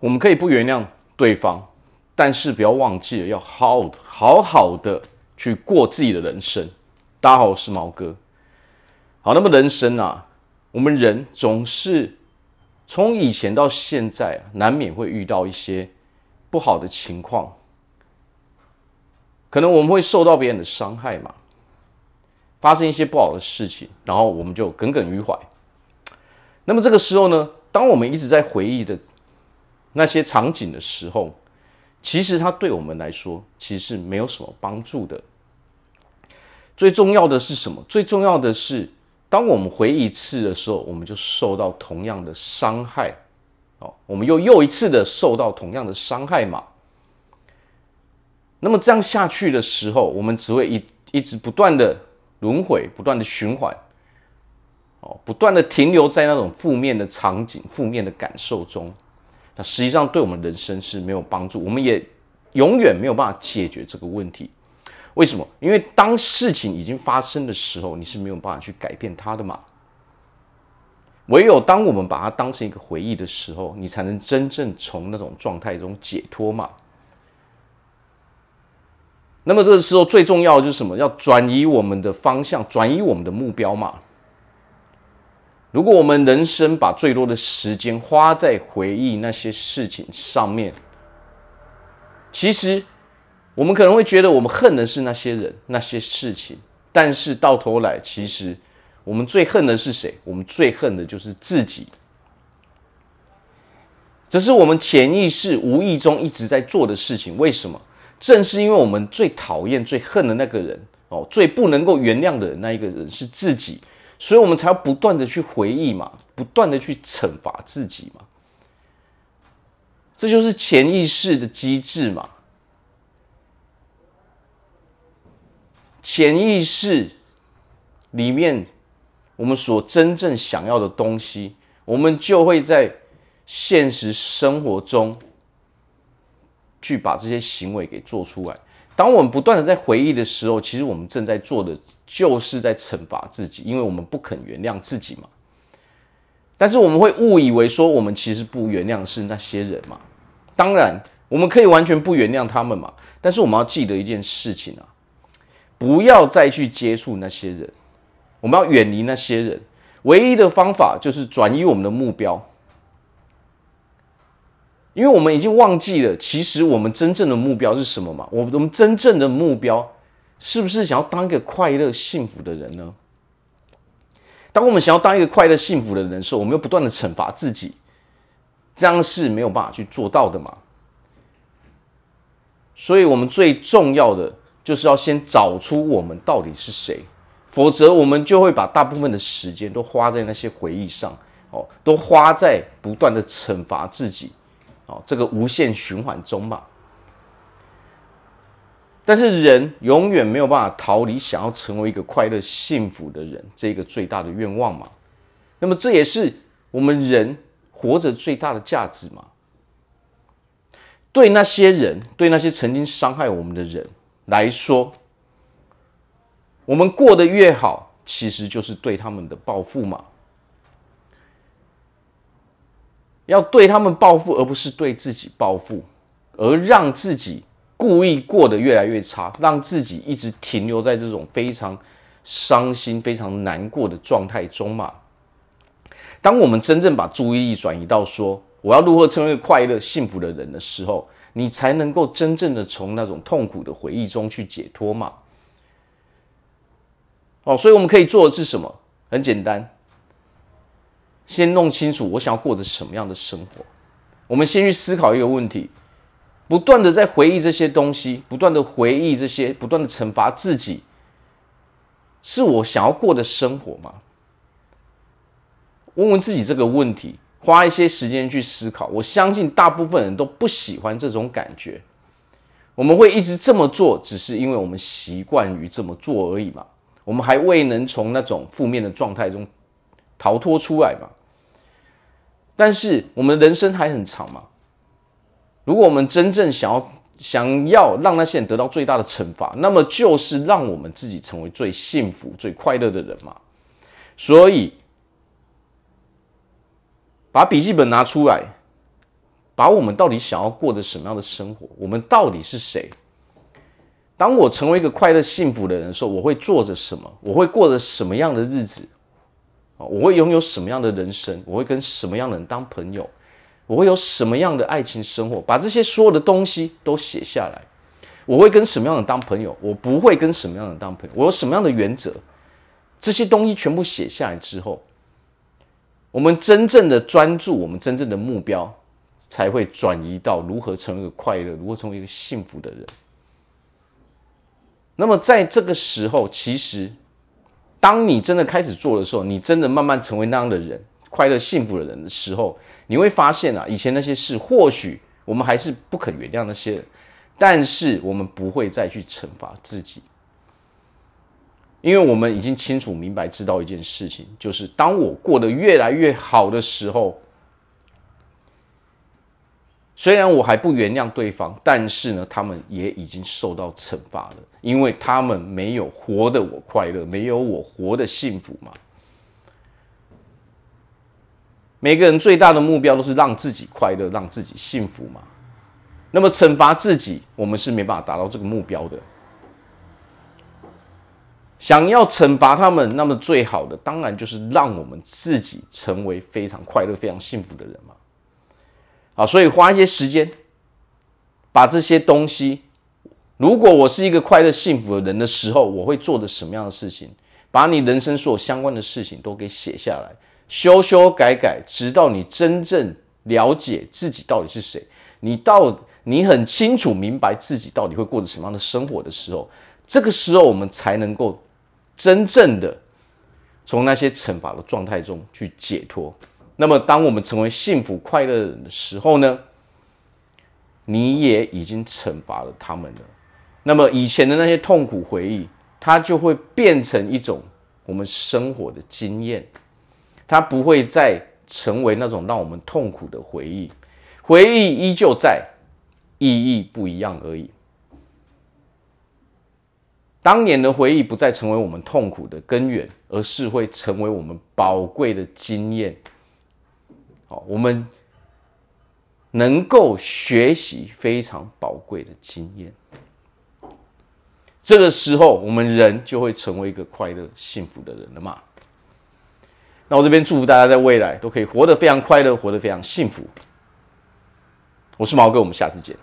我们可以不原谅对方，但是不要忘记了要好好好的去过自己的人生。大家好，我是毛哥。好，那么人生啊，我们人总是从以前到现在，难免会遇到一些不好的情况，可能我们会受到别人的伤害嘛，发生一些不好的事情，然后我们就耿耿于怀。那么这个时候呢，当我们一直在回忆的那些场景的时候，其实它对我们来说其实没有什么帮助的。最重要的是什么？最重要的是，当我们回一次的时候，我们就受到同样的伤害，哦，我们又又一次的受到同样的伤害嘛。那么这样下去的时候，我们只会一一直不断的轮回，不断的循环，哦，不断的停留在那种负面的场景、负面的感受中。那实际上对我们人生是没有帮助，我们也永远没有办法解决这个问题。为什么？因为当事情已经发生的时候，你是没有办法去改变它的嘛。唯有当我们把它当成一个回忆的时候，你才能真正从那种状态中解脱嘛。那么这个时候最重要的就是什么？要转移我们的方向，转移我们的目标嘛。如果我们人生把最多的时间花在回忆那些事情上面，其实。我们可能会觉得我们恨的是那些人、那些事情，但是到头来，其实我们最恨的是谁？我们最恨的就是自己。这是我们潜意识无意中一直在做的事情。为什么？正是因为我们最讨厌、最恨的那个人哦，最不能够原谅的，那一个人是自己，所以我们才要不断的去回忆嘛，不断的去惩罚自己嘛。这就是潜意识的机制嘛。潜意识里面，我们所真正想要的东西，我们就会在现实生活中去把这些行为给做出来。当我们不断的在回忆的时候，其实我们正在做的就是在惩罚自己，因为我们不肯原谅自己嘛。但是我们会误以为说，我们其实不原谅是那些人嘛。当然，我们可以完全不原谅他们嘛。但是我们要记得一件事情啊。不要再去接触那些人，我们要远离那些人。唯一的方法就是转移我们的目标，因为我们已经忘记了，其实我们真正的目标是什么嘛？我我们真正的目标是不是想要当一个快乐幸福的人呢？当我们想要当一个快乐幸福的人的时候，我们又不断的惩罚自己，这样是没有办法去做到的嘛。所以，我们最重要的。就是要先找出我们到底是谁，否则我们就会把大部分的时间都花在那些回忆上，哦，都花在不断的惩罚自己，哦，这个无限循环中嘛。但是人永远没有办法逃离想要成为一个快乐幸福的人这个最大的愿望嘛。那么这也是我们人活着最大的价值嘛。对那些人，对那些曾经伤害我们的人。来说，我们过得越好，其实就是对他们的报复嘛。要对他们报复，而不是对自己报复，而让自己故意过得越来越差，让自己一直停留在这种非常伤心、非常难过的状态中嘛。当我们真正把注意力转移到说，我要如何成为快乐、幸福的人的时候，你才能够真正的从那种痛苦的回忆中去解脱嘛？哦，所以我们可以做的是什么？很简单，先弄清楚我想要过的是什么样的生活。我们先去思考一个问题：不断的在回忆这些东西，不断的回忆这些，不断的惩罚自己，是我想要过的生活吗？问问自己这个问题。花一些时间去思考，我相信大部分人都不喜欢这种感觉。我们会一直这么做，只是因为我们习惯于这么做而已嘛。我们还未能从那种负面的状态中逃脱出来嘛。但是我们人生还很长嘛。如果我们真正想要想要让那些人得到最大的惩罚，那么就是让我们自己成为最幸福、最快乐的人嘛。所以。把笔记本拿出来，把我们到底想要过的什么样的生活，我们到底是谁？当我成为一个快乐幸福的人的时候，我会做着什么？我会过着什么样的日子？我会拥有什么样的人生？我会跟什么样的人当朋友？我会有什么样的爱情生活？把这些所有的东西都写下来。我会跟什么样的人当朋友？我不会跟什么样的人当朋友？我有什么样的原则？这些东西全部写下来之后，我们真正的专注，我们真正的目标，才会转移到如何成为一个快乐、如何成为一个幸福的人。那么在这个时候，其实，当你真的开始做的时候，你真的慢慢成为那样的人，快乐幸福的人的时候，你会发现啊，以前那些事，或许我们还是不肯原谅那些人，但是我们不会再去惩罚自己，因为我们已经清楚明白知道一件事情，就是当我过得越来越好的时候。虽然我还不原谅对方，但是呢，他们也已经受到惩罚了，因为他们没有活得我快乐，没有我活得幸福嘛。每个人最大的目标都是让自己快乐，让自己幸福嘛。那么惩罚自己，我们是没办法达到这个目标的。想要惩罚他们，那么最好的当然就是让我们自己成为非常快乐、非常幸福的人嘛。啊，所以花一些时间，把这些东西，如果我是一个快乐幸福的人的时候，我会做的什么样的事情？把你人生所有相关的事情都给写下来，修修改改，直到你真正了解自己到底是谁，你到你很清楚明白自己到底会过着什么样的生活的时候，这个时候我们才能够真正的从那些惩罚的状态中去解脱。那么，当我们成为幸福快乐的人的时候呢，你也已经惩罚了他们了。那么，以前的那些痛苦回忆，它就会变成一种我们生活的经验，它不会再成为那种让我们痛苦的回忆。回忆依旧在，意义不一样而已。当年的回忆不再成为我们痛苦的根源，而是会成为我们宝贵的经验。好，我们能够学习非常宝贵的经验。这个时候，我们人就会成为一个快乐、幸福的人了嘛。那我这边祝福大家在未来都可以活得非常快乐，活得非常幸福。我是毛哥，我们下次见。